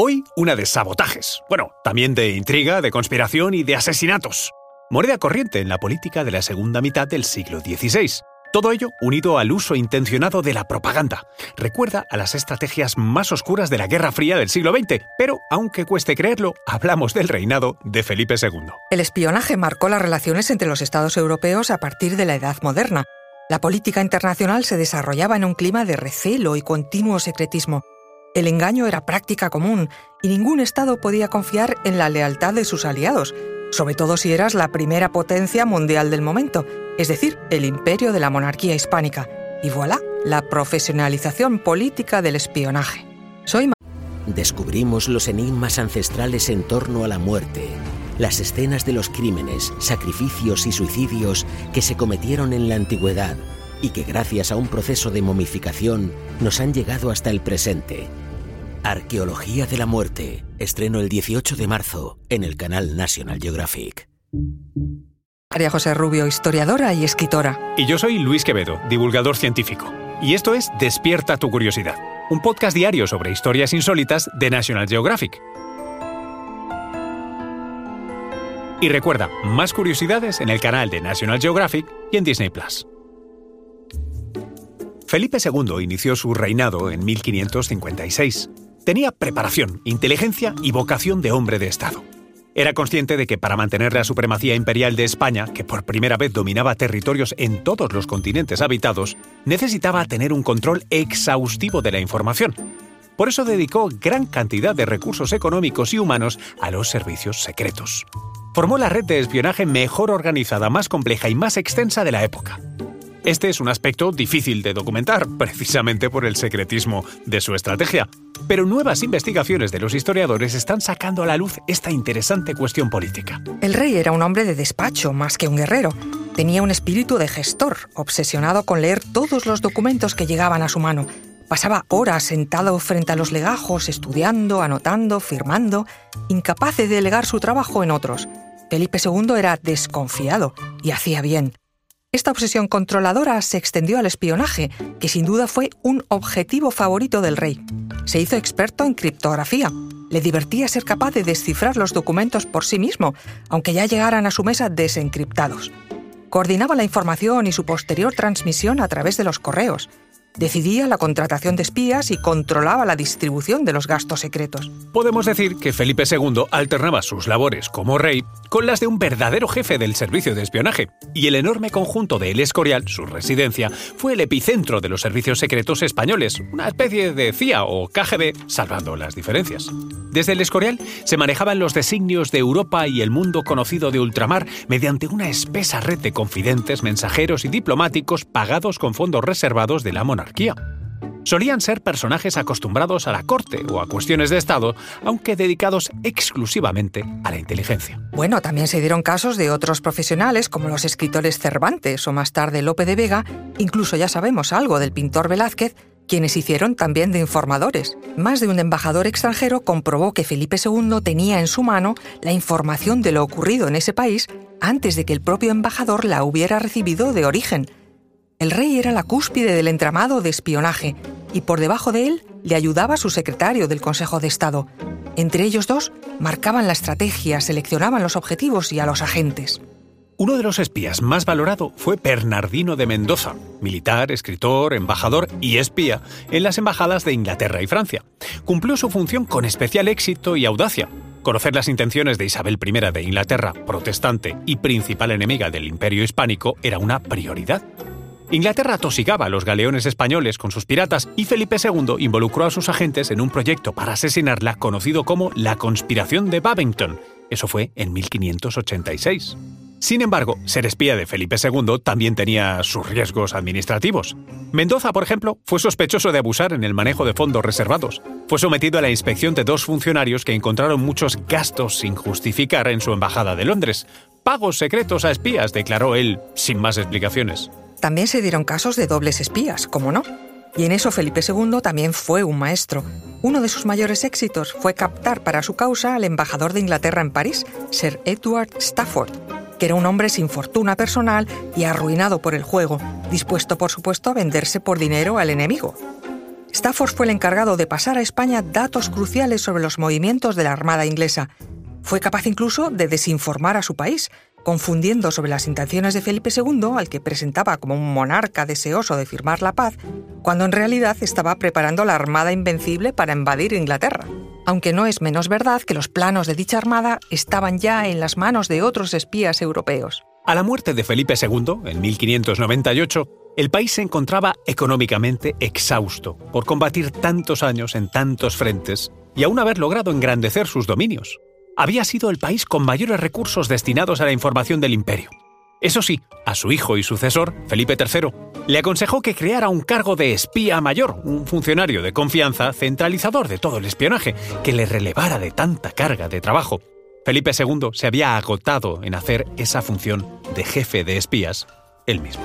Hoy una de sabotajes. Bueno, también de intriga, de conspiración y de asesinatos. Moneda corriente en la política de la segunda mitad del siglo XVI. Todo ello unido al uso intencionado de la propaganda. Recuerda a las estrategias más oscuras de la Guerra Fría del siglo XX, pero aunque cueste creerlo, hablamos del reinado de Felipe II. El espionaje marcó las relaciones entre los estados europeos a partir de la Edad Moderna. La política internacional se desarrollaba en un clima de recelo y continuo secretismo. El engaño era práctica común y ningún Estado podía confiar en la lealtad de sus aliados, sobre todo si eras la primera potencia mundial del momento, es decir, el imperio de la monarquía hispánica. Y voilà, la profesionalización política del espionaje. Soy Descubrimos los enigmas ancestrales en torno a la muerte, las escenas de los crímenes, sacrificios y suicidios que se cometieron en la antigüedad y que gracias a un proceso de momificación nos han llegado hasta el presente. Arqueología de la Muerte, estreno el 18 de marzo en el canal National Geographic. María José Rubio, historiadora y escritora. Y yo soy Luis Quevedo, divulgador científico. Y esto es Despierta tu curiosidad, un podcast diario sobre historias insólitas de National Geographic. Y recuerda, más curiosidades en el canal de National Geographic y en Disney Plus. Felipe II inició su reinado en 1556. Tenía preparación, inteligencia y vocación de hombre de Estado. Era consciente de que para mantener la supremacía imperial de España, que por primera vez dominaba territorios en todos los continentes habitados, necesitaba tener un control exhaustivo de la información. Por eso dedicó gran cantidad de recursos económicos y humanos a los servicios secretos. Formó la red de espionaje mejor organizada, más compleja y más extensa de la época. Este es un aspecto difícil de documentar, precisamente por el secretismo de su estrategia. Pero nuevas investigaciones de los historiadores están sacando a la luz esta interesante cuestión política. El rey era un hombre de despacho más que un guerrero. Tenía un espíritu de gestor, obsesionado con leer todos los documentos que llegaban a su mano. Pasaba horas sentado frente a los legajos, estudiando, anotando, firmando, incapaz de delegar su trabajo en otros. Felipe II era desconfiado y hacía bien. Esta obsesión controladora se extendió al espionaje, que sin duda fue un objetivo favorito del rey. Se hizo experto en criptografía. Le divertía ser capaz de descifrar los documentos por sí mismo, aunque ya llegaran a su mesa desencriptados. Coordinaba la información y su posterior transmisión a través de los correos decidía la contratación de espías y controlaba la distribución de los gastos secretos. Podemos decir que Felipe II alternaba sus labores como rey con las de un verdadero jefe del servicio de espionaje, y el enorme conjunto de El Escorial, su residencia, fue el epicentro de los servicios secretos españoles, una especie de CIA o KGB, salvando las diferencias. Desde El Escorial se manejaban los designios de Europa y el mundo conocido de ultramar mediante una espesa red de confidentes, mensajeros y diplomáticos pagados con fondos reservados de la monarquía Solían ser personajes acostumbrados a la corte o a cuestiones de Estado, aunque dedicados exclusivamente a la inteligencia. Bueno, también se dieron casos de otros profesionales como los escritores Cervantes o más tarde Lope de Vega, incluso ya sabemos algo del pintor Velázquez, quienes hicieron también de informadores. Más de un embajador extranjero comprobó que Felipe II tenía en su mano la información de lo ocurrido en ese país antes de que el propio embajador la hubiera recibido de origen, el rey era la cúspide del entramado de espionaje y por debajo de él le ayudaba su secretario del Consejo de Estado. Entre ellos dos marcaban la estrategia, seleccionaban los objetivos y a los agentes. Uno de los espías más valorado fue Bernardino de Mendoza, militar, escritor, embajador y espía en las embajadas de Inglaterra y Francia. Cumplió su función con especial éxito y audacia. Conocer las intenciones de Isabel I de Inglaterra, protestante y principal enemiga del imperio hispánico, era una prioridad. Inglaterra tosigaba a los galeones españoles con sus piratas y Felipe II involucró a sus agentes en un proyecto para asesinarla conocido como la Conspiración de Babington. Eso fue en 1586. Sin embargo, ser espía de Felipe II también tenía sus riesgos administrativos. Mendoza, por ejemplo, fue sospechoso de abusar en el manejo de fondos reservados. Fue sometido a la inspección de dos funcionarios que encontraron muchos gastos sin justificar en su embajada de Londres. Pagos secretos a espías, declaró él, sin más explicaciones. También se dieron casos de dobles espías, ¿cómo no? Y en eso Felipe II también fue un maestro. Uno de sus mayores éxitos fue captar para su causa al embajador de Inglaterra en París, Sir Edward Stafford, que era un hombre sin fortuna personal y arruinado por el juego, dispuesto por supuesto a venderse por dinero al enemigo. Stafford fue el encargado de pasar a España datos cruciales sobre los movimientos de la Armada inglesa. Fue capaz incluso de desinformar a su país, confundiendo sobre las intenciones de Felipe II, al que presentaba como un monarca deseoso de firmar la paz, cuando en realidad estaba preparando la Armada Invencible para invadir Inglaterra. Aunque no es menos verdad que los planos de dicha armada estaban ya en las manos de otros espías europeos. A la muerte de Felipe II, en 1598, el país se encontraba económicamente exhausto por combatir tantos años en tantos frentes y aún haber logrado engrandecer sus dominios había sido el país con mayores recursos destinados a la información del imperio. Eso sí, a su hijo y sucesor, Felipe III, le aconsejó que creara un cargo de espía mayor, un funcionario de confianza centralizador de todo el espionaje, que le relevara de tanta carga de trabajo. Felipe II se había agotado en hacer esa función de jefe de espías él mismo.